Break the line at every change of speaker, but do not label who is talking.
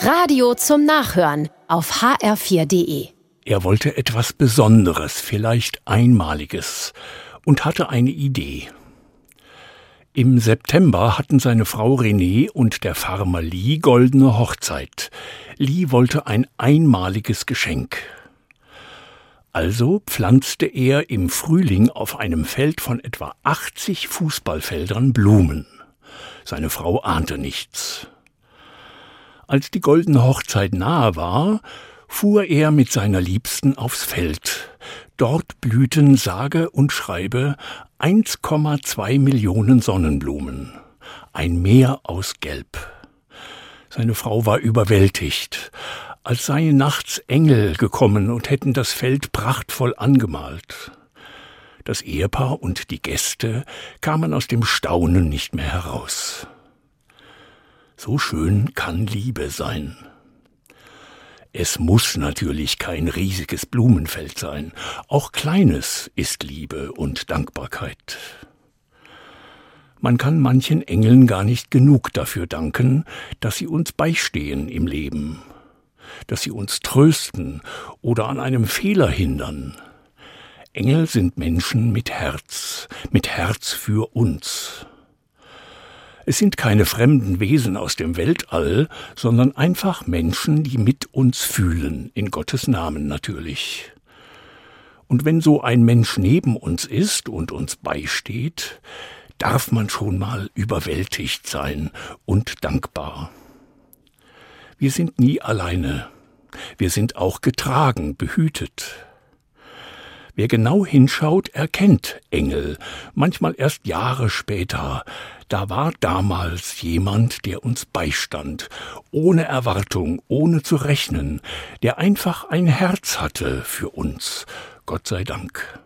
Radio zum Nachhören auf hr4.de.
Er wollte etwas Besonderes, vielleicht Einmaliges und hatte eine Idee. Im September hatten seine Frau René und der Farmer Lee goldene Hochzeit. Lee wollte ein einmaliges Geschenk. Also pflanzte er im Frühling auf einem Feld von etwa 80 Fußballfeldern Blumen. Seine Frau ahnte nichts. Als die goldene Hochzeit nahe war, fuhr er mit seiner Liebsten aufs Feld. Dort blühten sage und schreibe 1,2 Millionen Sonnenblumen, ein Meer aus Gelb. Seine Frau war überwältigt, als seien nachts Engel gekommen und hätten das Feld prachtvoll angemalt. Das Ehepaar und die Gäste kamen aus dem Staunen nicht mehr heraus. So schön kann Liebe sein. Es muss natürlich kein riesiges Blumenfeld sein, auch kleines ist Liebe und Dankbarkeit. Man kann manchen Engeln gar nicht genug dafür danken, dass sie uns beistehen im Leben, dass sie uns trösten oder an einem Fehler hindern. Engel sind Menschen mit Herz, mit Herz für uns. Es sind keine fremden Wesen aus dem Weltall, sondern einfach Menschen, die mit uns fühlen, in Gottes Namen natürlich. Und wenn so ein Mensch neben uns ist und uns beisteht, darf man schon mal überwältigt sein und dankbar. Wir sind nie alleine. Wir sind auch getragen, behütet. Wer genau hinschaut, erkennt Engel, manchmal erst Jahre später. Da war damals jemand, der uns beistand, ohne Erwartung, ohne zu rechnen, der einfach ein Herz hatte für uns. Gott sei Dank.